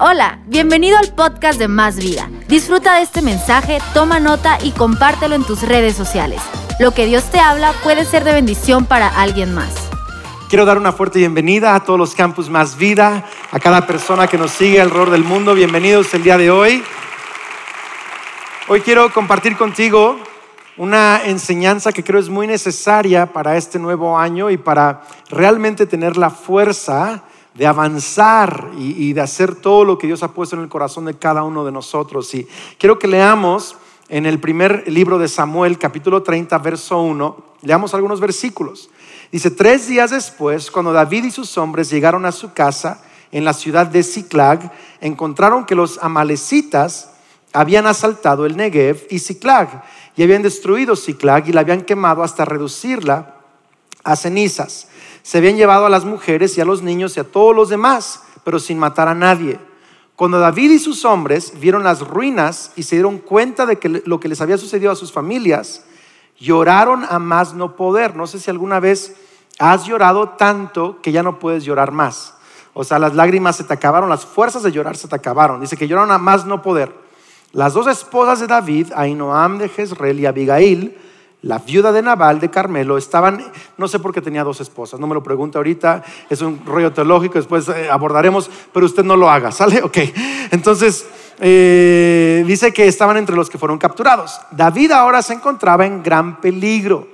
Hola, bienvenido al podcast de Más Vida. Disfruta de este mensaje, toma nota y compártelo en tus redes sociales. Lo que Dios te habla puede ser de bendición para alguien más. Quiero dar una fuerte bienvenida a todos los campus Más Vida, a cada persona que nos sigue alrededor del mundo. Bienvenidos el día de hoy. Hoy quiero compartir contigo una enseñanza que creo es muy necesaria para este nuevo año y para realmente tener la fuerza de avanzar y, de hacer todo lo que Dios ha puesto en el corazón de cada uno de nosotros. Y quiero que leamos en el primer libro de Samuel, capítulo 30, verso 1, leamos algunos versículos. Dice, tres días después, cuando David y sus hombres llegaron a su casa en la ciudad de Ziklag, encontraron que los amalecitas habían asaltado el Negev y Ziklag, y habían destruido Ziklag y la habían quemado hasta reducirla a cenizas se habían llevado a las mujeres y a los niños y a todos los demás, pero sin matar a nadie. Cuando David y sus hombres vieron las ruinas y se dieron cuenta de que lo que les había sucedido a sus familias, lloraron a más no poder. No sé si alguna vez has llorado tanto que ya no puedes llorar más. O sea, las lágrimas se te acabaron, las fuerzas de llorar se te acabaron. Dice que lloraron a más no poder. Las dos esposas de David, Ainoam de Jezreel y Abigail, la viuda de Nabal de Carmelo, estaban, no sé por qué tenía dos esposas, no me lo pregunte ahorita, es un rollo teológico, después eh, abordaremos, pero usted no lo haga, ¿sale? Ok. Entonces, eh, dice que estaban entre los que fueron capturados. David ahora se encontraba en gran peligro,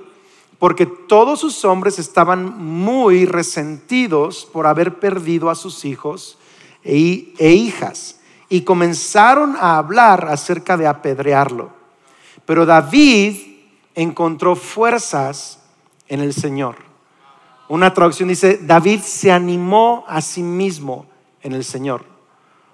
porque todos sus hombres estaban muy resentidos por haber perdido a sus hijos e, e hijas, y comenzaron a hablar acerca de apedrearlo. Pero David encontró fuerzas en el Señor. Una traducción dice, David se animó a sí mismo en el Señor.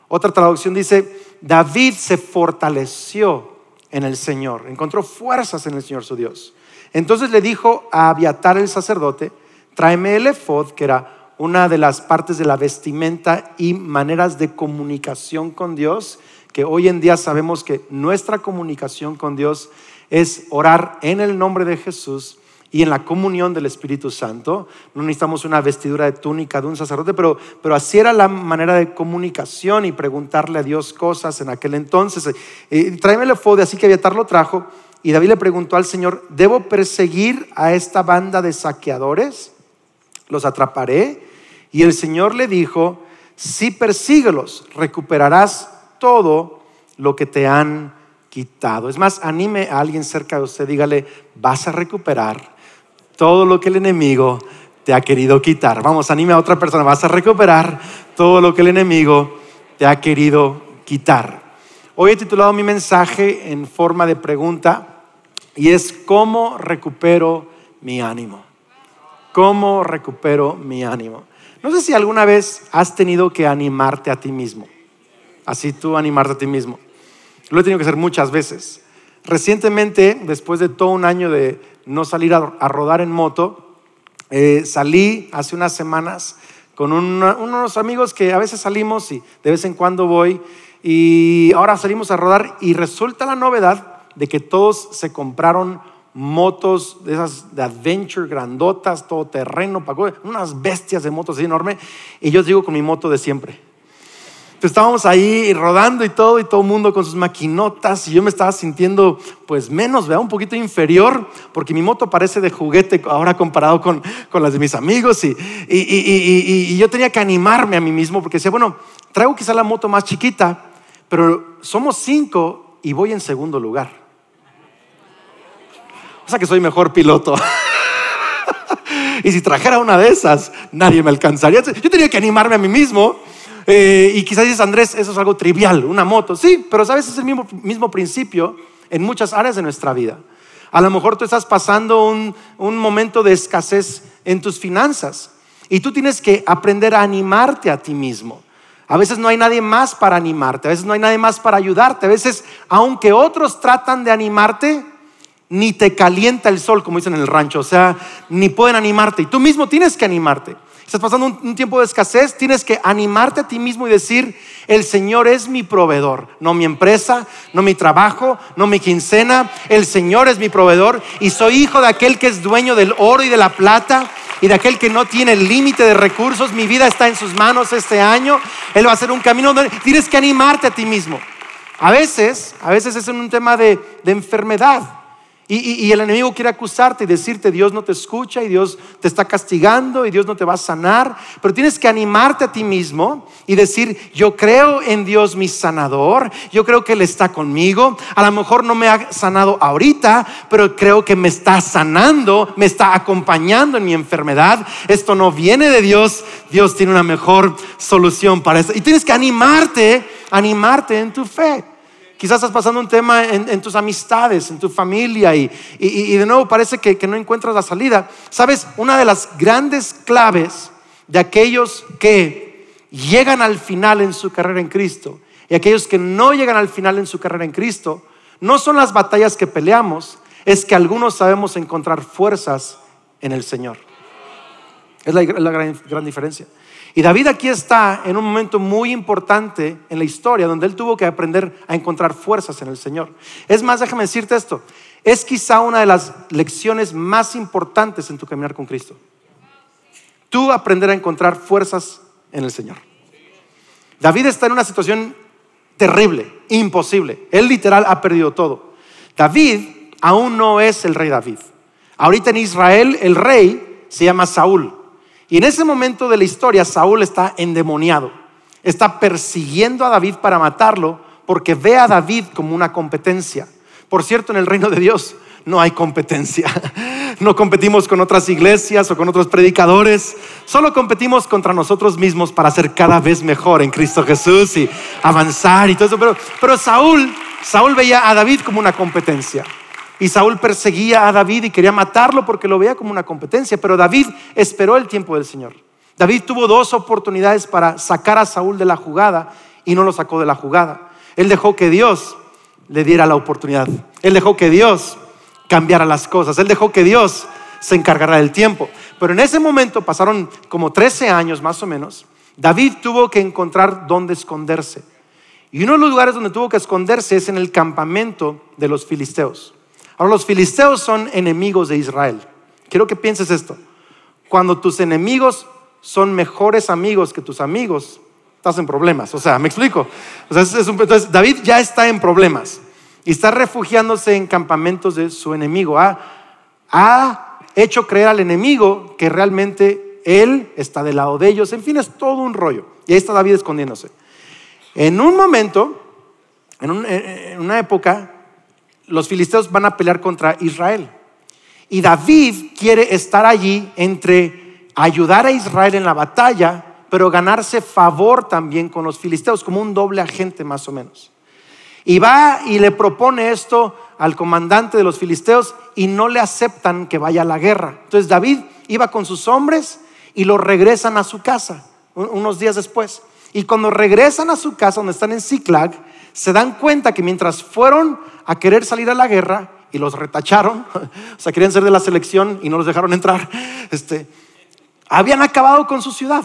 Otra traducción dice, David se fortaleció en el Señor, encontró fuerzas en el Señor su Dios. Entonces le dijo a Abiatar el sacerdote, tráeme el efod, que era una de las partes de la vestimenta y maneras de comunicación con Dios, que hoy en día sabemos que nuestra comunicación con Dios es orar en el nombre de Jesús y en la comunión del Espíritu Santo. No necesitamos una vestidura de túnica de un sacerdote, pero, pero así era la manera de comunicación y preguntarle a Dios cosas en aquel entonces. Eh, tráeme el efode, así que Abiatar lo trajo. Y David le preguntó al Señor, ¿debo perseguir a esta banda de saqueadores? ¿Los atraparé? Y el Señor le dijo, si persíguelos, recuperarás todo lo que te han quitado. Es más, anime a alguien cerca de usted, dígale, vas a recuperar todo lo que el enemigo te ha querido quitar. Vamos, anime a otra persona, vas a recuperar todo lo que el enemigo te ha querido quitar. Hoy he titulado mi mensaje en forma de pregunta y es ¿cómo recupero mi ánimo? ¿Cómo recupero mi ánimo? No sé si alguna vez has tenido que animarte a ti mismo. Así tú animarte a ti mismo. Lo he tenido que hacer muchas veces. Recientemente, después de todo un año de no salir a, rodar en moto, eh, salí hace unas semanas con unos amigos que a veces salimos y de vez en cuando voy y ahora salimos a rodar y resulta la novedad de que todos se compraron motos de esas de adventure grandotas, todo terreno, unas bestias de motos enormes y yo digo con mi moto de siempre estábamos ahí rodando y todo, y todo el mundo con sus maquinotas, y yo me estaba sintiendo pues menos, ¿verdad? Un poquito inferior, porque mi moto parece de juguete ahora comparado con, con las de mis amigos, y, y, y, y, yo tenía que animarme a mí mismo, porque decía, bueno, traigo quizá la moto más chiquita, pero somos cinco y voy en segundo lugar. O sea que soy mejor piloto. y si trajera una de esas, nadie me alcanzaría. Yo tenía que animarme a mí mismo eh, y quizás dices, Andrés, eso es algo trivial, una moto. Sí, pero sabes, es el mismo, mismo principio en muchas áreas de nuestra vida. A lo mejor tú estás pasando un, un momento de escasez en tus finanzas y tú tienes que aprender a animarte a ti mismo. A veces no hay nadie más para animarte, a veces no hay nadie más para ayudarte, a veces aunque otros tratan de animarte, ni te calienta el sol, como dicen en el rancho, o sea, ni pueden animarte y tú mismo tienes que animarte estás pasando un, tiempo de escasez, tienes que animarte a ti mismo y decir, el Señor es mi proveedor, no mi empresa, no mi trabajo, no mi quincena, el Señor es mi proveedor y soy hijo de aquel que es dueño del oro y de la plata y de aquel que no tiene límite de recursos. Mi vida está en sus manos este año. Él va a hacer un camino donde tienes que animarte a ti mismo. A veces, a veces es un tema de enfermedad. Y, el enemigo quiere acusarte y decirte, Dios no te escucha y Dios te está castigando y Dios no te va a sanar. Pero tienes que animarte a ti mismo y decir, yo creo en Dios mi sanador, yo creo que Él está conmigo. A lo mejor no me ha sanado ahorita, pero creo que me está sanando, me está acompañando en mi enfermedad. Esto no viene de Dios, Dios tiene una mejor solución para eso. Y tienes que animarte, animarte en tu fe. Quizás estás pasando un tema en, tus amistades, en tu familia y, de nuevo parece que, que no encuentras la salida. Sabes, una de las grandes claves de aquellos que llegan al final en su carrera en Cristo y aquellos que no llegan al final en su carrera en Cristo, no son las batallas que peleamos, es que algunos sabemos encontrar fuerzas en el Señor. Es la, gran diferencia. Y David aquí está en un momento muy importante en la historia donde él tuvo que aprender a encontrar fuerzas en el Señor. Es más, déjame decirte esto, es quizá una de las lecciones más importantes en tu caminar con Cristo. Tú aprender a encontrar fuerzas en el Señor. David está en una situación terrible, imposible. Él literal ha perdido todo. David aún no es el rey David. Ahorita en Israel el rey se llama Saúl. Y en ese momento de la historia, Saúl está endemoniado. Está persiguiendo a David para matarlo porque ve a David como una competencia. Por cierto, en el reino de Dios no hay competencia. No competimos con otras iglesias o con otros predicadores. Solo competimos contra nosotros mismos para ser cada vez mejor en Cristo Jesús y avanzar y todo eso. Pero, pero Saúl, Saúl veía a David como una competencia. Y Saúl perseguía a David y quería matarlo porque lo veía como una competencia, pero David esperó el tiempo del Señor. David tuvo dos oportunidades para sacar a Saúl de la jugada y no lo sacó de la jugada. Él dejó que Dios le diera la oportunidad. Él dejó que Dios cambiara las cosas. Él dejó que Dios se encargara del tiempo. Pero en ese momento pasaron como 13 años más o menos. David tuvo que encontrar dónde esconderse. Y uno de los lugares donde tuvo que esconderse es en el campamento de los filisteos. Ahora los filisteos son enemigos de Israel. Quiero que pienses esto. Cuando tus enemigos son mejores amigos que tus amigos, estás en problemas. O sea, me explico. entonces David ya está en problemas y está refugiándose en campamentos de su enemigo. Ha, ha hecho creer al enemigo que realmente él está del lado de ellos. En fin, es todo un rollo. Y ahí está David escondiéndose. En un momento, en, en una época, los filisteos van a pelear contra Israel. Y David quiere estar allí entre ayudar a Israel en la batalla, pero ganarse favor también con los filisteos, como un doble agente más o menos. Y va y le propone esto al comandante de los filisteos y no le aceptan que vaya a la guerra. Entonces David iba con sus hombres y lo regresan a su casa unos días después. Y cuando regresan a su casa, donde están en Ziklag, se dan cuenta que mientras fueron a querer salir a la guerra y los retacharon, o sea, querían ser de la selección y no los dejaron entrar, este, habían acabado con su ciudad,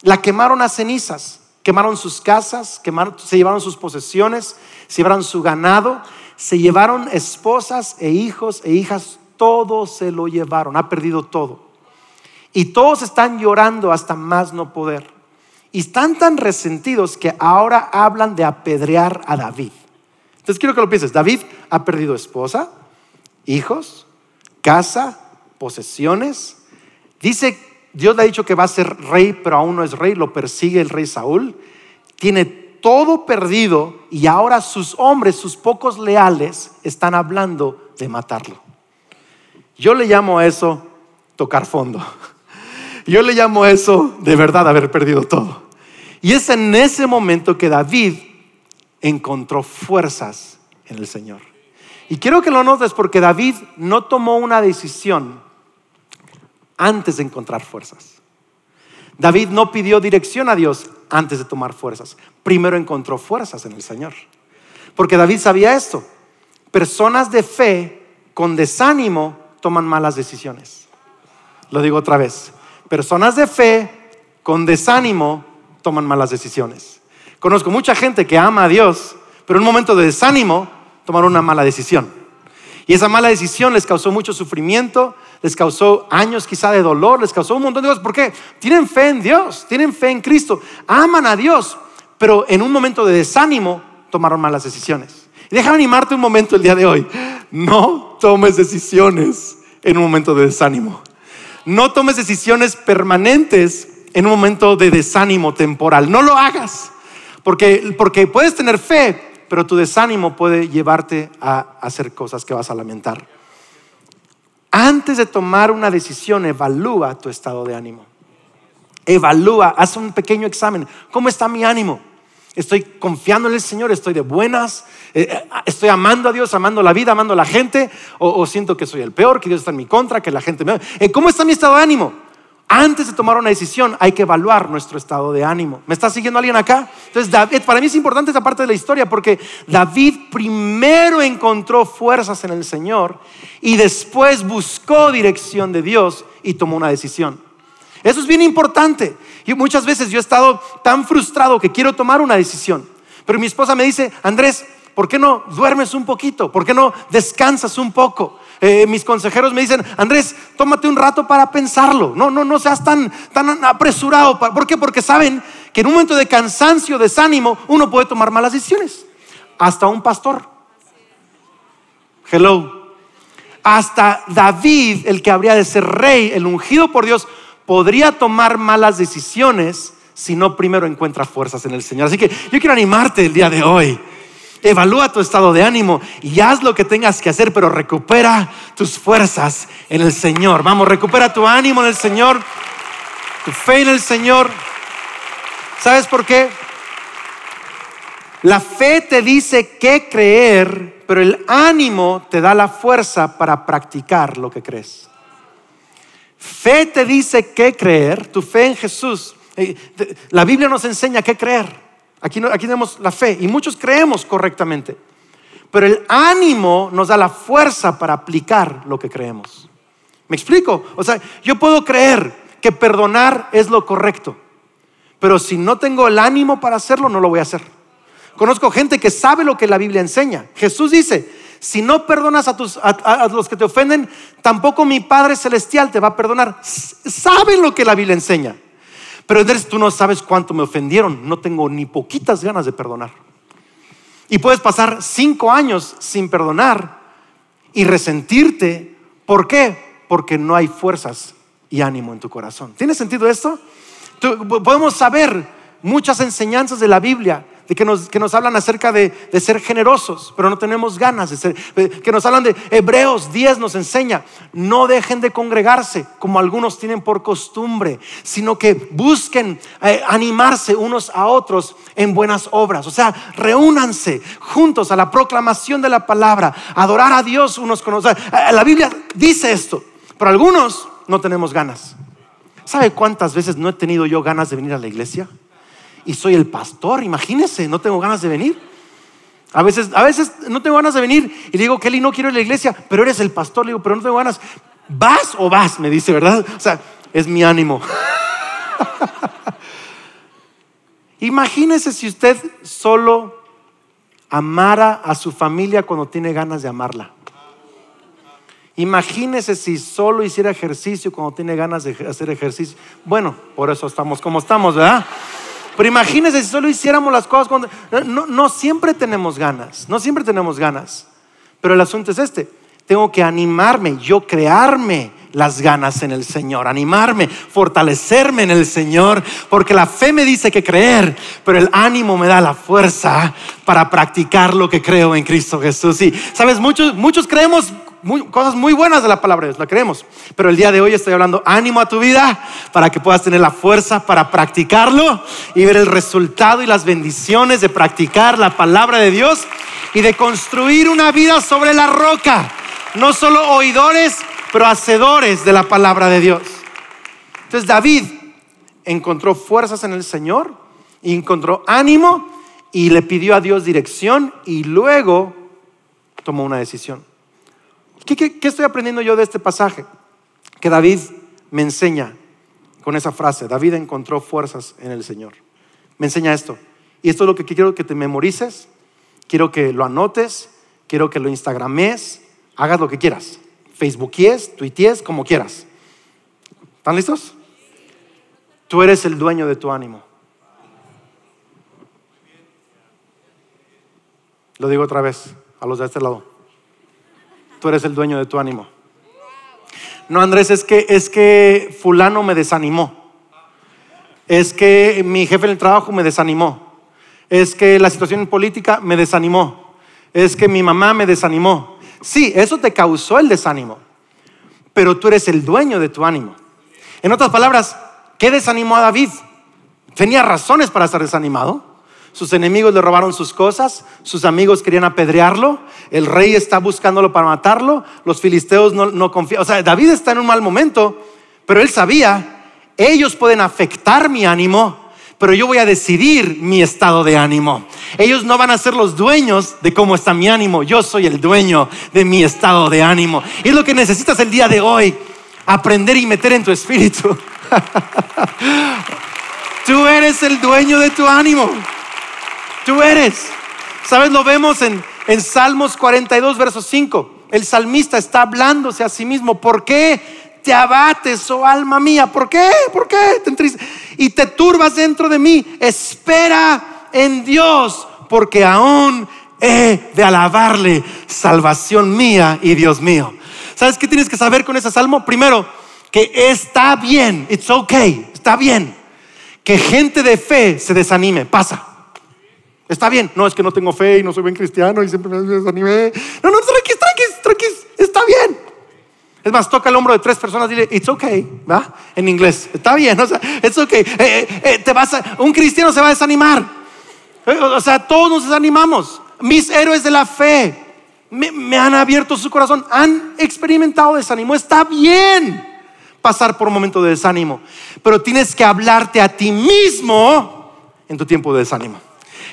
la quemaron a cenizas, quemaron sus casas, quemaron, se llevaron sus posesiones, se llevaron su ganado, se llevaron esposas e hijos e hijas, todo se lo llevaron, ha perdido todo. Y todos están llorando hasta más no poder. Y están tan resentidos que ahora hablan de apedrear a David. Entonces quiero que lo pienses. David ha perdido esposa, hijos, casa, posesiones. Dice, Dios le ha dicho que va a ser rey, pero aún no es rey. Lo persigue el rey Saúl. Tiene todo perdido y ahora sus hombres, sus pocos leales, están hablando de matarlo. Yo le llamo a eso tocar fondo. Yo le llamo eso de verdad haber perdido todo. Y es en ese momento que David encontró fuerzas en el Señor. Y quiero que lo notes porque David no tomó una decisión antes de encontrar fuerzas. David no pidió dirección a Dios antes de tomar fuerzas. Primero encontró fuerzas en el Señor. Porque David sabía esto. Personas de fe con desánimo toman malas decisiones. Lo digo otra vez. Personas de fe con desánimo toman malas decisiones. Conozco mucha gente que ama a Dios, pero en un momento de desánimo tomaron una mala decisión. Y esa mala decisión les causó mucho sufrimiento, les causó años quizá de dolor, les causó un montón de cosas. ¿Por qué? Tienen fe en Dios, tienen fe en Cristo, aman a Dios, pero en un momento de desánimo tomaron malas decisiones. Y déjame animarte un momento el día de hoy. No tomes decisiones en un momento de desánimo. No tomes decisiones permanentes en un momento de desánimo temporal. No lo hagas, porque, porque puedes tener fe, pero tu desánimo puede llevarte a hacer cosas que vas a lamentar. Antes de tomar una decisión, evalúa tu estado de ánimo. Evalúa, haz un pequeño examen. ¿Cómo está mi ánimo? Estoy confiando en el Señor, estoy de buenas, eh, eh, estoy amando a Dios, amando la vida, amando a la gente, o, siento que soy el peor, que Dios está en mi contra, que la gente me... Eh, ¿Cómo está mi estado de ánimo? Antes de tomar una decisión hay que evaluar nuestro estado de ánimo. ¿Me está siguiendo alguien acá? Entonces, para mí es importante esta parte de la historia porque David primero encontró fuerzas en el Señor y después buscó dirección de Dios y tomó una decisión. Eso es bien importante. Y muchas veces yo he estado tan frustrado que quiero tomar una decisión. Pero mi esposa me dice, Andrés, ¿por qué no duermes un poquito? ¿Por qué no descansas un poco? Eh, mis consejeros me dicen, Andrés, tómate un rato para pensarlo. No, no, no seas tan, tan apresurado. ¿Por qué? Porque saben que en un momento de cansancio, desánimo, uno puede tomar malas decisiones. Hasta un pastor. Hello. Hasta David, el que habría de ser rey, el ungido por Dios, podría tomar malas decisiones si no primero encuentra fuerzas en el Señor. Así que yo quiero animarte el día de hoy. Evalúa tu estado de ánimo y haz lo que tengas que hacer, pero recupera tus fuerzas en el Señor. Vamos, recupera tu ánimo en el Señor, tu fe en el Señor. ¿Sabes por qué? La fe te dice qué creer, pero el ánimo te da la fuerza para practicar lo que crees. Fe te dice qué creer, tu fe en Jesús. Eh, la Biblia nos enseña qué creer. Aquí, aquí tenemos la fe y muchos creemos correctamente. Pero el ánimo nos da la fuerza para aplicar lo que creemos. ¿Me explico? O sea, yo puedo creer que perdonar es lo correcto, pero si no tengo el ánimo para hacerlo, no lo voy a hacer. Conozco gente que sabe lo que la Biblia enseña. Jesús dice, si no perdonas a, a, los que te ofenden, tampoco mi Padre Celestial te va a perdonar. Saben lo que la Biblia enseña. Pero tú no sabes cuánto me ofendieron. No tengo ni poquitas ganas de perdonar. Y puedes pasar cinco años sin perdonar y resentirte. ¿Por qué? Porque no hay fuerzas y ánimo en tu corazón. ¿Tiene sentido esto? podemos saber muchas enseñanzas de la Biblia de que nos, que nos hablan acerca de, de, ser generosos, pero no tenemos ganas de ser, que nos hablan de Hebreos 10 nos enseña, no dejen de congregarse como algunos tienen por costumbre, sino que busquen eh, animarse unos a otros en buenas obras, o sea, reúnanse juntos a la proclamación de la palabra, adorar a Dios unos con otros. Eh, la Biblia dice esto, pero algunos no tenemos ganas. ¿Sabe cuántas veces no he tenido yo ganas de venir a la iglesia? Y soy el pastor, imagínese, no tengo ganas de venir. A veces, a veces no tengo ganas de venir y digo, Kelly, no quiero ir a la iglesia, pero eres el pastor, le digo, pero no tengo ganas. ¿Vas o vas? Me dice, ¿verdad? O sea, es mi ánimo. Imagínese si usted solo amara a su familia cuando tiene ganas de amarla. Imagínese si solo hiciera ejercicio cuando tiene ganas de hacer ejercicio. Bueno, por eso estamos como estamos, ¿verdad? Pero imagínense si solo hiciéramos las cosas cuando... No, no siempre tenemos ganas, no siempre tenemos ganas. Pero el asunto es este, tengo que animarme, yo crearme las ganas en el Señor, animarme, fortalecerme en el Señor, porque la fe me dice que creer, pero el ánimo me da la fuerza para practicar lo que creo en Cristo Jesús. Y sabes, muchos, muchos creemos cosas muy buenas de la palabra de Dios, la creemos. Pero el día de hoy estoy hablando ánimo a tu vida para que puedas tener la fuerza para practicarlo y ver el resultado y las bendiciones de practicar la palabra de Dios y de construir una vida sobre la roca. No solo oidores, pero hacedores de la palabra de Dios. Entonces David encontró fuerzas en el Señor, encontró ánimo y le pidió a Dios dirección y luego tomó una decisión. ¿Qué, estoy aprendiendo yo de este pasaje? Que David me enseña con esa frase. David encontró fuerzas en el Señor. Me enseña esto. Y esto es lo que quiero que te memorices, quiero que lo anotes, quiero que lo instagrames, hagas lo que quieras. facebookies, tuities, como quieras. ¿Están listos? Tú eres el dueño de tu ánimo. Lo digo otra vez a los de este lado. Tú eres el dueño de tu ánimo. No, Andrés, es que es que fulano me desanimó. Es que mi jefe en el trabajo me desanimó. Es que la situación política me desanimó. Es que mi mamá me desanimó. Sí, eso te causó el desánimo. Pero tú eres el dueño de tu ánimo. En otras palabras, ¿qué desanimó a David? Tenía razones para estar desanimado sus enemigos le robaron sus cosas, sus amigos querían apedrearlo, el rey está buscándolo para matarlo, los filisteos no, confían. O sea, David está en un mal momento, pero él sabía, ellos pueden afectar mi ánimo, pero yo voy a decidir mi estado de ánimo. Ellos no van a ser los dueños de cómo está mi ánimo, yo soy el dueño de mi estado de ánimo. Y es lo que necesitas el día de hoy, aprender y meter en tu espíritu. Tú eres el dueño de tu ánimo. Tú eres. ¿Sabes? Lo vemos en, en Salmos 42, verso 5. El salmista está hablándose a sí mismo. ¿Por qué te abates, oh alma mía? ¿Por qué? ¿Por qué? Te y te turbas dentro de mí. Espera en Dios, porque aún he de alabarle, salvación mía y Dios mío. ¿Sabes qué tienes que saber con ese salmo? Primero, que está bien, it's okay, está bien. Que gente de fe se desanime, pasa. Está bien. No, es que no tengo fe y no soy buen cristiano y siempre me desanimé. No, no, tranquis, tranquis, tranquis. Está bien. Es más, toca el hombro de tres personas y dile, it's okay, ¿va? En inglés. Está bien, o sea, it's okay. Eh, eh, eh, te vas un cristiano se va a desanimar. o sea, todos nos desanimamos. Mis héroes de la fe me, me han abierto su corazón, han experimentado desánimo. Está bien pasar por un momento de desánimo, pero tienes que hablarte a ti mismo en tu tiempo de desánimo.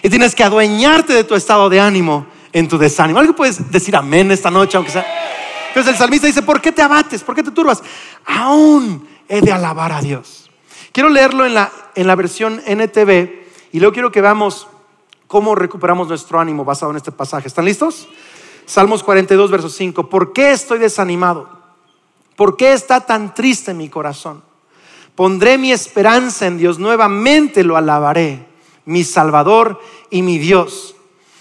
Y tienes que adueñarte de tu estado de ánimo en tu desánimo. ¿Algo puedes decir amén esta noche, aunque sea? Entonces el salmista dice, ¿por qué te abates? ¿Por qué te turbas? Aún he de alabar a Dios. Quiero leerlo en la, en la versión NTV y luego quiero que veamos cómo recuperamos nuestro ánimo basado en este pasaje. ¿Están listos? Salmos 42, verso 5. ¿Por qué estoy desanimado? ¿Por qué está tan triste mi corazón? Pondré mi esperanza en Dios, nuevamente lo alabaré mi Salvador y mi Dios.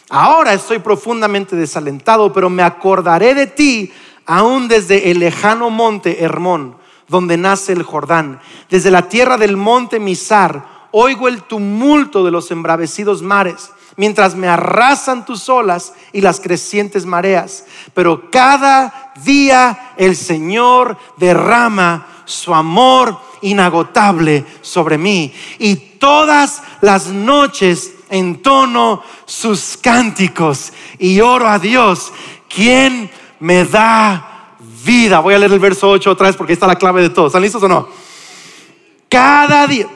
Ahora estoy profundamente desalentado, pero me acordaré de ti aún desde el lejano monte Hermón, donde nace el Jordán. Desde la tierra del monte Misar, oigo el tumulto de los embravecidos mares, mientras me arrasan tus olas y las crecientes mareas. Pero cada día el Señor derrama su amor inagotable sobre mí. Y todas las noches entono sus cánticos y oro a Dios, quien me da vida. Voy a leer el verso 8 otra vez porque está la clave de todo. ¿Están listos o no? Cada día.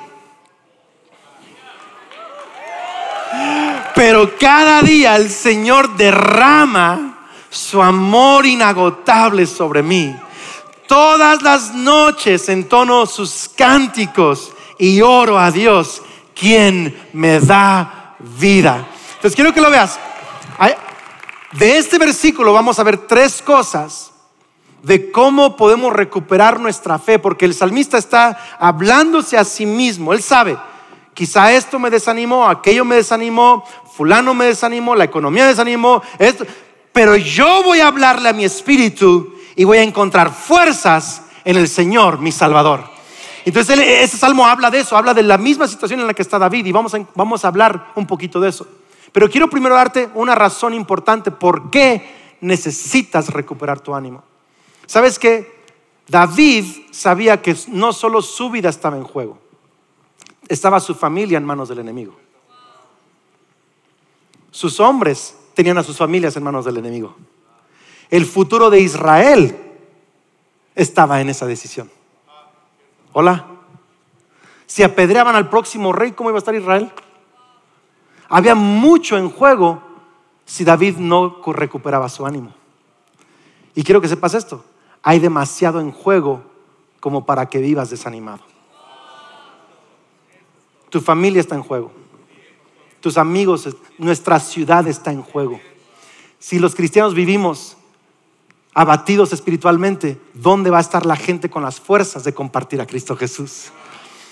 Pero cada día el Señor derrama su amor inagotable sobre mí. Todas las noches entono sus cánticos y oro a Dios, quien me da vida. Entonces quiero que lo veas. De este versículo vamos a ver tres cosas de cómo podemos recuperar nuestra fe, porque el salmista está hablándose a sí mismo. Él sabe, quizá esto me desanimó, aquello me desanimó, fulano me desanimó, la economía me desanimó, esto, pero yo voy a hablarle a mi espíritu y voy a encontrar fuerzas en el Señor, mi Salvador. Entonces ese salmo habla de eso, habla de la misma situación en la que está David y vamos a, vamos a hablar un poquito de eso. Pero quiero primero darte una razón importante por qué necesitas recuperar tu ánimo. ¿Sabes qué? David sabía que no solo su vida estaba en juego, estaba su familia en manos del enemigo. Sus hombres tenían a sus familias en manos del enemigo. El futuro de Israel estaba en esa decisión. Hola. Si apedreaban al próximo rey, ¿cómo iba a estar Israel? Había mucho en juego si David no recuperaba su ánimo. Y quiero que sepas esto. Hay demasiado en juego como para que vivas desanimado. Tu familia está en juego. Tus amigos, nuestra ciudad está en juego. Si los cristianos vivimos abatidos espiritualmente, ¿dónde va a estar la gente con las fuerzas de compartir a Cristo Jesús?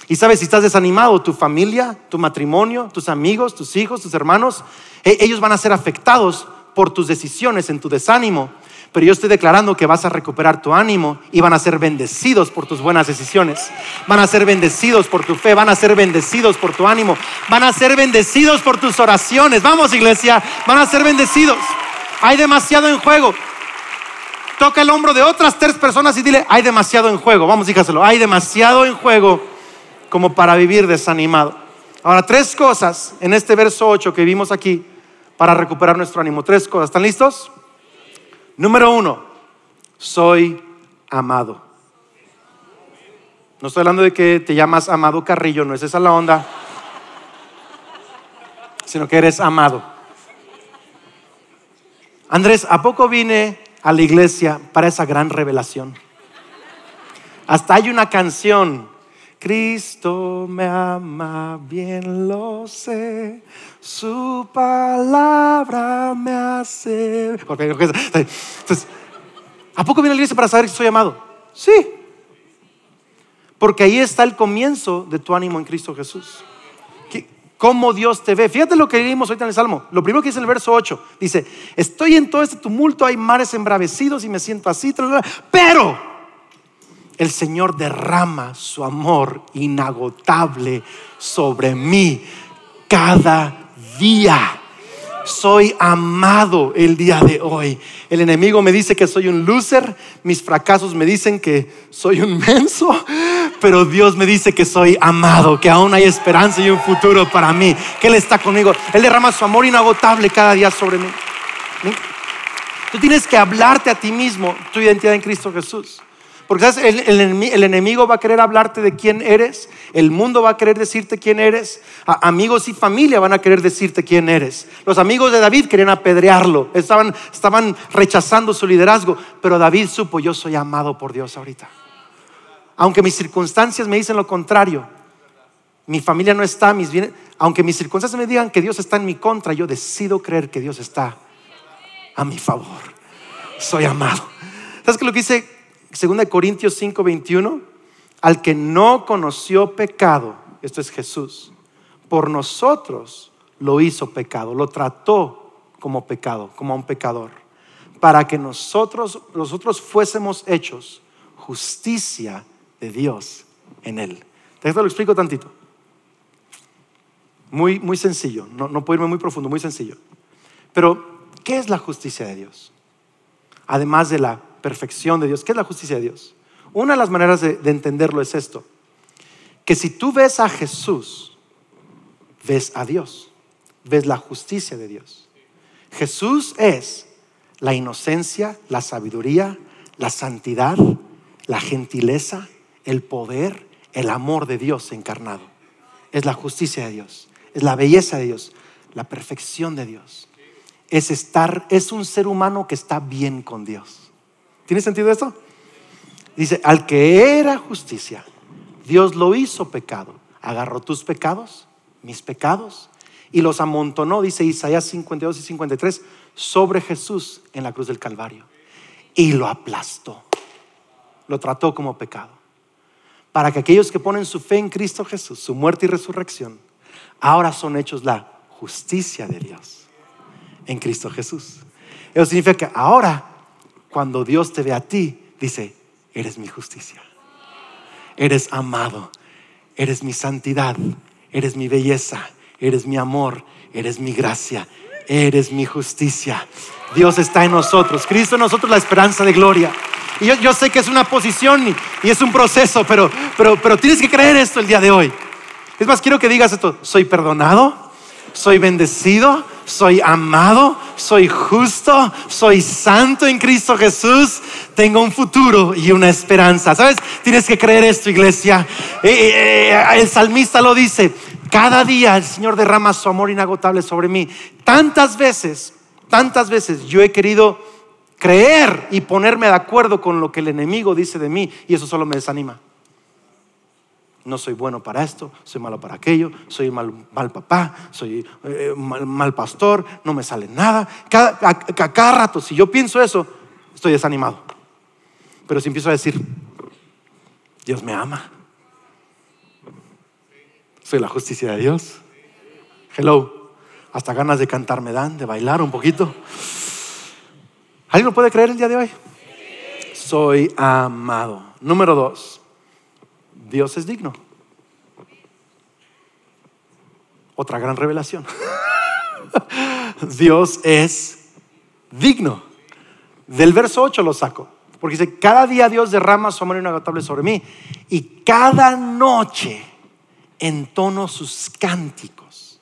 Y sabes, si estás desanimado, tu familia, tu matrimonio, tus amigos, tus hijos, tus hermanos, e- ellos van a ser afectados por tus decisiones en tu desánimo. Pero yo estoy declarando que vas a recuperar tu ánimo y van a ser bendecidos por tus buenas decisiones. Van a ser bendecidos por tu fe, van a ser bendecidos por tu ánimo, van a ser bendecidos por tus oraciones. Vamos iglesia, van a ser bendecidos. Hay demasiado en juego. Toca el hombro de otras tres personas y dile, hay demasiado en juego. Vamos, dígaselo, hay demasiado en juego como para vivir desanimado. Ahora, tres cosas en este verso 8 que vimos aquí para recuperar nuestro ánimo. Tres cosas. ¿Están listos? Número uno, soy amado. No estoy hablando de que te llamas Amado Carrillo, no es esa la onda, sino que eres amado. Andrés, ¿a poco vine a la iglesia para esa gran revelación? Hasta hay una canción, Cristo me ama, bien lo sé, su palabra me hace... ¿a poco vine a la iglesia para saber que soy amado? Sí, porque ahí está el comienzo de tu ánimo en Cristo Jesús. ¿Qué- ¿Cómo Dios te ve? Fíjate lo que leímos ahorita en el Salmo. Lo primero que dice el verso 8. Dice, estoy en todo este tumulto, hay mares embravecidos y me siento así, pero el Señor derrama su amor inagotable sobre mí cada día. Soy amado el día de hoy. El enemigo me dice que soy un loser, mis fracasos me dicen que soy un menso, pero Dios me dice que soy amado, que aún hay esperanza y un futuro para mí, que Él está conmigo. Él derrama su amor inagotable cada día sobre mí. Tú tienes que hablarte a ti mismo tu identidad en Cristo Jesús. Porque ¿sabes? El, el enemi- el enemigo va a querer hablarte de quién eres, el mundo va a querer decirte quién eres, amigos y familia van a querer decirte quién eres. Los amigos de David querían apedrearlo, estaban, estaban rechazando su liderazgo, pero David supo, yo soy amado por Dios ahorita. Aunque mis circunstancias me dicen lo contrario, mi familia no está, mis bienes, aunque mis circunstancias me digan que Dios está en mi contra, yo decido creer que Dios está a mi favor. Soy amado. ¿Sabes qué lo que dice 2 Corintios 5, 21? Al que no conoció pecado, esto es Jesús, por nosotros lo hizo pecado, lo trató como pecado, como a un pecador, para que nosotros, nosotros fuésemos hechos justicia de Dios en él. Te lo explico tantito. Muy, muy sencillo, no, no puedo irme muy profundo, muy sencillo. Pero, ¿qué es la justicia de Dios? Además de la perfección de Dios, ¿qué es la justicia de Dios? Una de las maneras de, de entenderlo es esto, que si tú ves a Jesús, ves a Dios, ves la justicia de Dios. Jesús es la inocencia, la sabiduría, la santidad, la gentileza, el poder, el amor de Dios encarnado. Es la justicia de Dios, es la belleza de Dios, la perfección de Dios. Es estar, es un ser humano que está bien con Dios. ¿Tiene sentido esto? Dice, al que era justicia, Dios lo hizo pecado. Agarró tus pecados, mis pecados, y los amontonó, dice Isaías 52 y 53, sobre Jesús en la cruz del Calvario. Y lo aplastó. Lo trató como pecado. Para que aquellos que ponen su fe en Cristo Jesús, su muerte y resurrección, ahora son hechos la justicia de Dios en Cristo Jesús. Eso significa que ahora, cuando Dios te ve a ti, dice, eres mi justicia. Eres amado. Eres mi santidad. Eres mi belleza. Eres mi amor. Eres mi gracia. Eres mi justicia. Dios está en nosotros. Cristo en nosotros la esperanza de gloria. Yo, sé que es una posición y, y es un proceso, pero, pero, pero tienes que creer esto el día de hoy. Es más, quiero que digas esto. Soy perdonado. Soy bendecido, soy amado, soy justo, soy santo en Cristo Jesús, tengo un futuro y una esperanza. ¿Sabes? Tienes que creer esto, iglesia. Eh, eh, eh, el salmista lo dice, cada día el Señor derrama su amor inagotable sobre mí. Tantas veces, tantas veces yo he querido creer y ponerme de acuerdo con lo que el enemigo dice de mí y eso solo me desanima. No soy bueno para esto, soy malo para aquello, soy mal, mal papá, soy eh, mal, pastor, no me sale nada. Cada rato, si yo pienso eso, estoy desanimado. Pero si empiezo a decir, Dios me ama, soy la justicia de Dios. Hello, hasta ganas de cantar me dan, de bailar un poquito. ¿Alguien lo puede creer el día de hoy? Soy amado. Número dos, Dios es digno. Otra gran revelación. Dios es digno. Del verso 8 lo saco. Porque dice, cada día Dios derrama su amor inagotable sobre mí. Y cada noche entono sus cánticos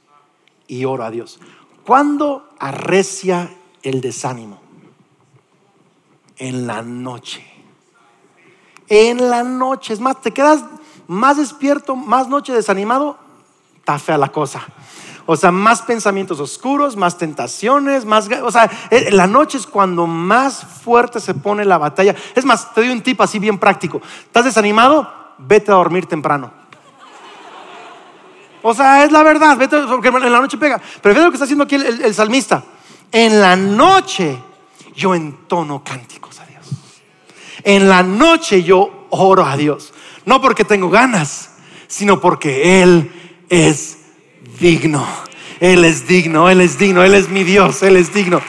y oro a Dios. ¿Cuándo arrecia el desánimo? En la noche. En la noche. Es más, te quedas más despierto, más noche desanimado, está fea la cosa. O sea, más pensamientos oscuros, más tentaciones, más... O sea, eh, la noche es cuando más fuerte se pone la batalla. Es más, te doy un tip así bien práctico. ¿Estás desanimado? Vete a dormir temprano. O sea, es la verdad, vete, porque en la noche pega. Pero ve lo que está haciendo aquí el salmista. En la noche yo entono cánticos a Dios. En la noche yo oro a Dios. No porque tengo ganas, sino porque Él es digno. Él es digno, Él es digno, Él es mi Dios, Él es digno.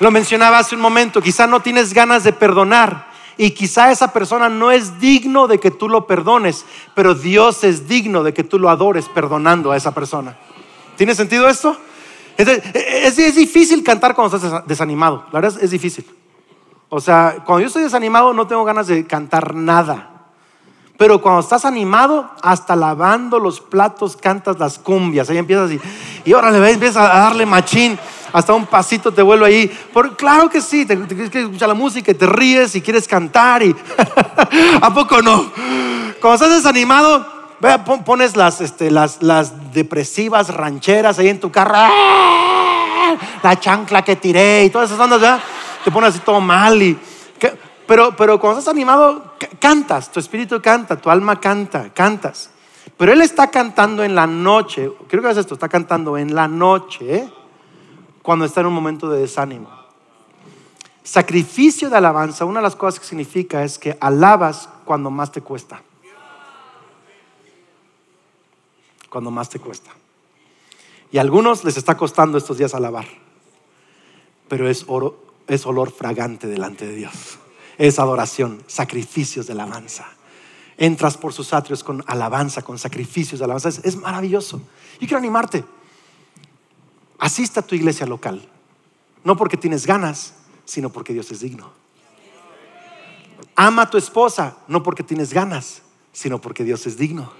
Lo mencionaba hace un momento, quizá no tienes ganas de perdonar y quizá esa persona no es digno de que tú lo perdones, pero Dios es digno de que tú lo adores perdonando a esa persona. ¿Tiene sentido esto? Es, difícil cantar cuando estás desanimado, la verdad es difícil. O sea, cuando yo estoy desanimado no tengo ganas de cantar nada. Pero cuando estás animado, hasta lavando los platos cantas las cumbias. Ahí empiezas y, y órale, empiezas a darle machín. Hasta un pasito te vuelvo ahí. Por, claro que sí, te, quieres escuchar la música y te ríes y quieres cantar. Y ¿A poco no? Cuando estás desanimado, pones las, este, las, las depresivas rancheras ahí en tu carro. ¡Ah! La chancla que tiré y todas esas ondas, ¿verdad? Te pones así todo mal y pero, pero cuando estás animado, cantas, tu espíritu canta, tu alma canta, cantas. Pero Él está cantando en la noche, creo que es esto, está cantando en la noche cuando está en un momento de desánimo. Sacrificio de alabanza, una de las cosas que significa es que alabas cuando más te cuesta. Cuando más te cuesta. Y a algunos les está costando estos días alabar, pero es, oro, es olor fragante delante de Dios es adoración, sacrificios de alabanza. Entras por sus atrios con alabanza, con sacrificios de alabanza. Es, maravilloso. Yo quiero animarte. Asista a tu iglesia local. No porque tienes ganas, sino porque Dios es digno. Ama a tu esposa, no porque tienes ganas, sino porque Dios es digno.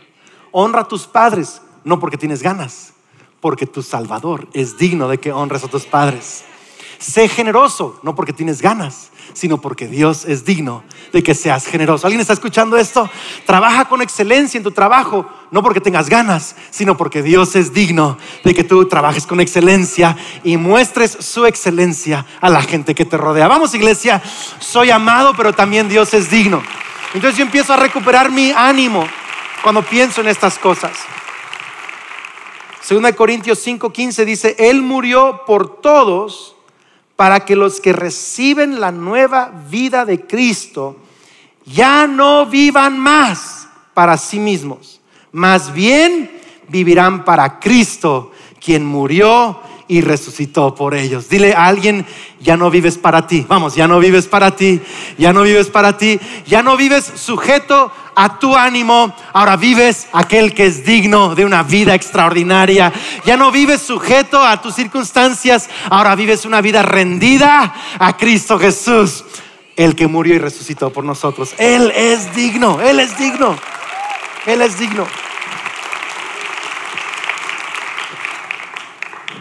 Honra a tus padres, no porque tienes ganas, porque tu Salvador es digno de que honres a tus padres. Sé generoso, no porque tienes ganas, sino porque Dios es digno de que seas generoso. ¿Alguien está escuchando esto? Trabaja con excelencia en tu trabajo, no porque tengas ganas, sino porque Dios es digno de que tú trabajes con excelencia y muestres su excelencia a la gente que te rodea. Vamos iglesia, soy amado, pero también Dios es digno. Entonces yo empiezo a recuperar mi ánimo cuando pienso en estas cosas. Segunda Corintios 5:15 dice, Él murió por todos para que los que reciben la nueva vida de Cristo ya no vivan más para sí mismos, más bien vivirán para Cristo, quien murió y resucitó por ellos. Dile a alguien, ya no vives para ti. Vamos, ya no vives para ti, ya no vives para ti, ya no vives sujeto a tu ánimo, ahora vives aquel que es digno de una vida extraordinaria. Ya no vives sujeto a tus circunstancias, ahora vives una vida rendida a Cristo Jesús, el que murió y resucitó por nosotros. Él es digno, Él es digno, Él es digno.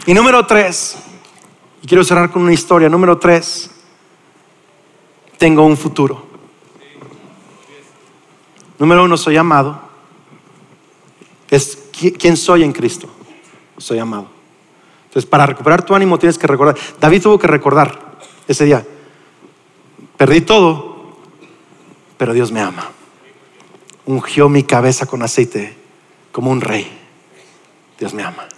Y número tres, y quiero cerrar con una historia, número tres, tengo un futuro. Número uno, soy amado. Es quién soy en Cristo. Soy amado. Entonces, para recuperar tu ánimo tienes que recordar. David tuvo que recordar ese día. Perdí todo, pero Dios me ama. Ungió mi cabeza con aceite como un rey. Dios me ama.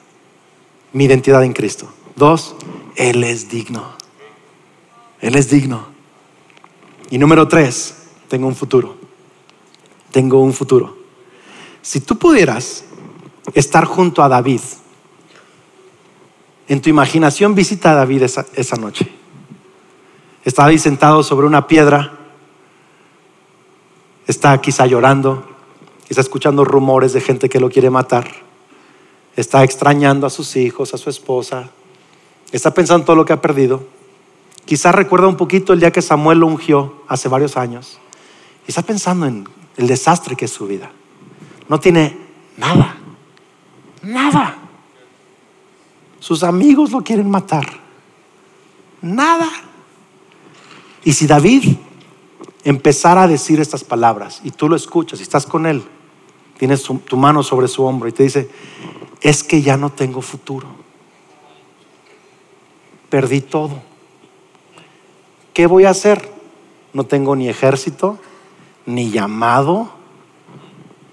Mi identidad en Cristo. Dos, Él es digno. Él es digno. Y número tres, tengo un futuro. Tengo un futuro. Si tú pudieras estar junto a David, en tu imaginación visita a David esa, esa noche. Está ahí sentado sobre una piedra, está quizá llorando, está escuchando rumores de gente que lo quiere matar, está extrañando a sus hijos, a su esposa, está pensando en todo lo que ha perdido. Quizá recuerda un poquito el día que Samuel lo ungió hace varios años y está pensando en el desastre que es su vida. No tiene nada, nada. Sus amigos lo quieren matar. Nada. Y si David empezara a decir estas palabras y tú lo escuchas y estás con él, tienes tu mano sobre su hombro y te dice, es que ya no tengo futuro. Perdí todo. ¿Qué voy a hacer? No tengo ni ejército, ni llamado,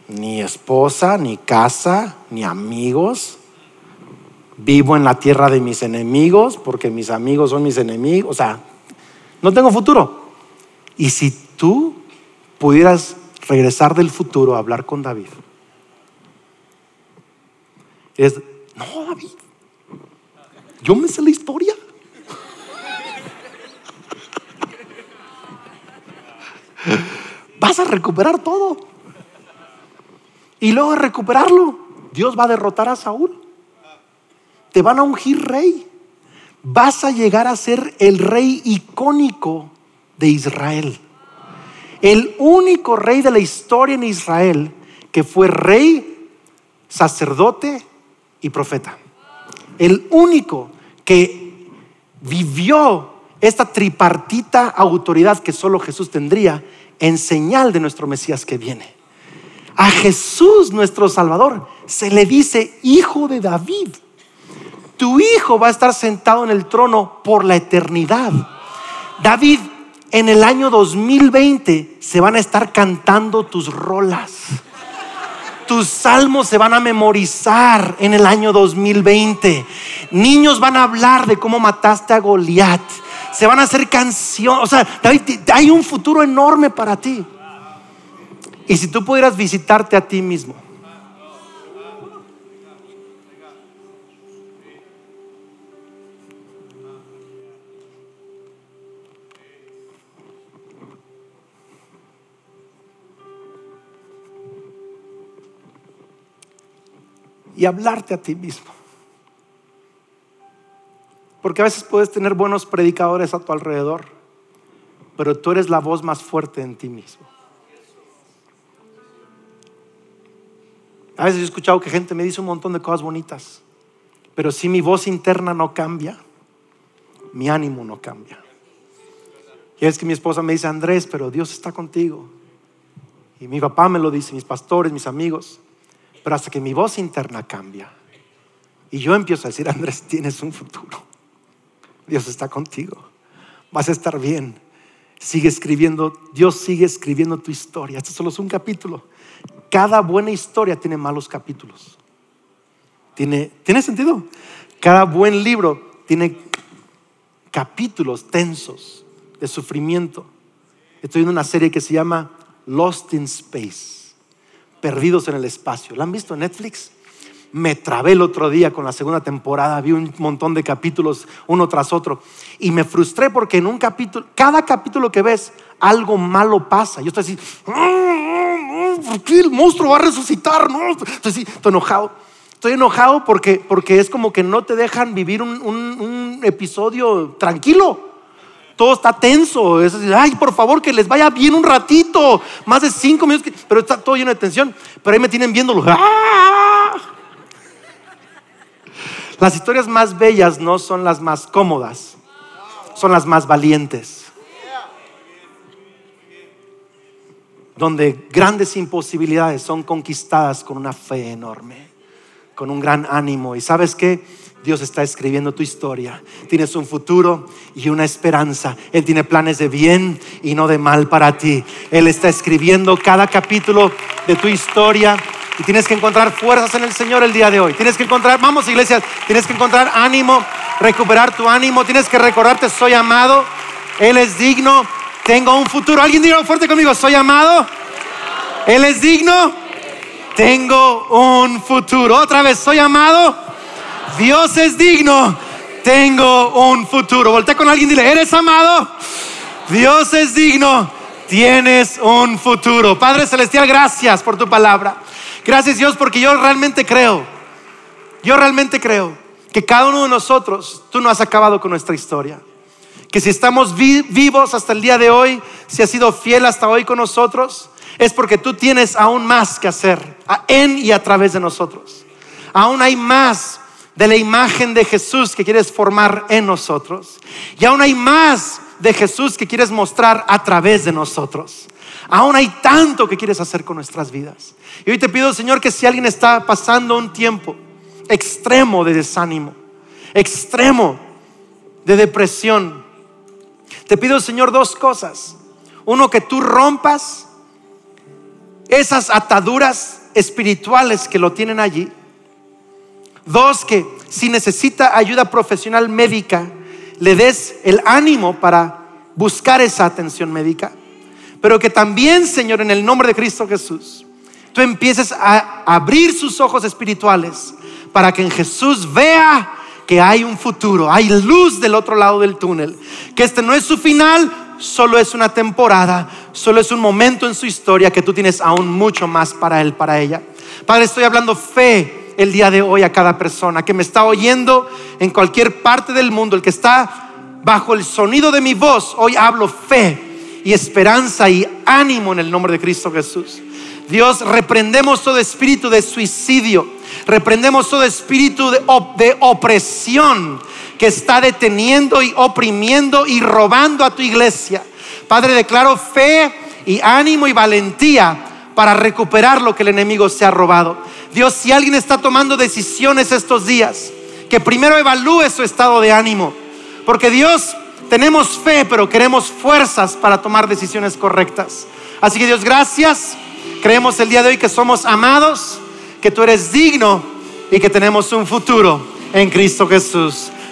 ni esposa, ni casa, ni amigos. Vivo en la tierra de mis enemigos porque mis amigos son mis enemigos. O sea, no tengo futuro. Y si tú pudieras regresar del futuro a hablar con David, es, no, David, yo me sé la historia. Vas a recuperar todo. Y luego de recuperarlo, Dios va a derrotar a Saúl. Te van a ungir rey. Vas a llegar a ser el rey icónico de Israel. El único rey de la historia en Israel que fue rey, sacerdote y profeta. El único que vivió esta tripartita autoridad que solo Jesús tendría en señal de nuestro Mesías que viene. A Jesús, nuestro Salvador, se le dice hijo de David. Tu hijo va a estar sentado en el trono por la eternidad. David, en el año 2020 se van a estar cantando tus rolas. Tus salmos se van a memorizar en el año 2020. Niños van a hablar de cómo mataste a Goliat. Se van a hacer canciones. O sea, David, hay un futuro enorme para ti. Y si tú pudieras visitarte a ti mismo, y hablarte a ti mismo. Porque a veces puedes tener buenos predicadores a tu alrededor, pero tú eres la voz más fuerte en ti mismo. A veces he escuchado que gente me dice un montón de cosas bonitas, pero si mi voz interna no cambia, mi ánimo no cambia. Y es que mi esposa me dice, Andrés, pero Dios está contigo. Y mi papá me lo dice, mis pastores, mis amigos. Pero hasta que mi voz interna cambia y yo empiezo a decir, Andrés, tienes un futuro. Dios está contigo. Vas a estar bien. Sigue escribiendo, Dios sigue escribiendo tu historia. Esto solo es un capítulo. Cada buena historia tiene malos capítulos. ¿Tiene, ¿tiene sentido? Cada buen libro tiene capítulos tensos de sufrimiento. Estoy viendo una serie que se llama Lost in Space Perdidos en el Espacio. ¿La han visto en Netflix? Me trabé el otro día con la segunda temporada, vi un montón de capítulos uno tras otro y me frustré porque en un capítulo, cada capítulo que ves, algo malo pasa. Yo estoy así, ¿por qué el monstruo va a resucitar? No, estoy así, estoy enojado. Estoy enojado porque, porque es como que no te dejan vivir un, episodio tranquilo todo está tenso. Es decir, ay, por favor, que les vaya bien un ratito. Más de cinco minutos, pero está todo lleno de tensión. Pero ahí me tienen viéndolo. ¡Ah! Las historias más bellas no son las más cómodas, son las más valientes. Donde grandes imposibilidades son conquistadas con una fe enorme, con un gran ánimo. ¿Y sabes qué? Dios está escribiendo tu historia. Tienes un futuro y una esperanza. Él tiene planes de bien y no de mal para ti. Él está escribiendo cada capítulo de tu historia Y tienes que encontrar fuerzas en el Señor el día de hoy. Tienes que encontrar, vamos iglesia, tienes que encontrar ánimo, recuperar tu ánimo. Tienes que recordarte, soy amado, Él es digno, tengo un futuro. Alguien diga fuerte conmigo, soy amado, Él es digno, tengo un futuro. Otra vez, soy amado, Dios es digno, tengo un futuro. Voltea con alguien y dile, ¿eres amado? Dios es digno, tienes un futuro. Padre Celestial, gracias por tu palabra. Gracias Dios porque yo realmente creo, yo realmente creo que cada uno de nosotros, tú no has acabado con nuestra historia. Que si estamos vivos hasta el día de hoy, si has sido fiel hasta hoy con nosotros, es porque tú tienes aún más que hacer en y a través de nosotros. Aún hay más de la imagen de Jesús que quieres formar en nosotros. Y aún hay más de Jesús que quieres mostrar a través de nosotros. Aún hay tanto que quieres hacer con nuestras vidas. Y hoy te pido, Señor, que si alguien está pasando un tiempo extremo de desánimo, extremo de depresión, te pido, Señor, dos cosas. Uno, que tú rompas esas ataduras espirituales que lo tienen allí. Dos, que si necesita ayuda profesional médica, le des el ánimo para buscar esa atención médica pero que también, Señor, en el nombre de Cristo Jesús, tú empieces a abrir sus ojos espirituales para que en Jesús vea que hay un futuro, hay luz del otro lado del túnel, que este no es su final, solo es una temporada, solo es un momento en su historia que tú tienes aún mucho más para él, para ella. Padre, estoy hablando fe el día de hoy a cada persona que me está oyendo en cualquier parte del mundo, el que está bajo el sonido de mi voz, hoy hablo fe y esperanza y ánimo en el nombre de Cristo Jesús. Dios, reprendemos todo espíritu de suicidio, reprendemos todo espíritu de, opresión que está deteniendo y oprimiendo y robando a tu iglesia. Padre, declaro fe y ánimo y valentía para recuperar lo que el enemigo se ha robado. Dios, si alguien está tomando decisiones estos días, que primero evalúe su estado de ánimo, porque Dios tenemos fe, pero queremos fuerzas para tomar decisiones correctas. Así que Dios, gracias. Creemos el día de hoy que somos amados, que tú eres digno y que tenemos un futuro en Cristo Jesús.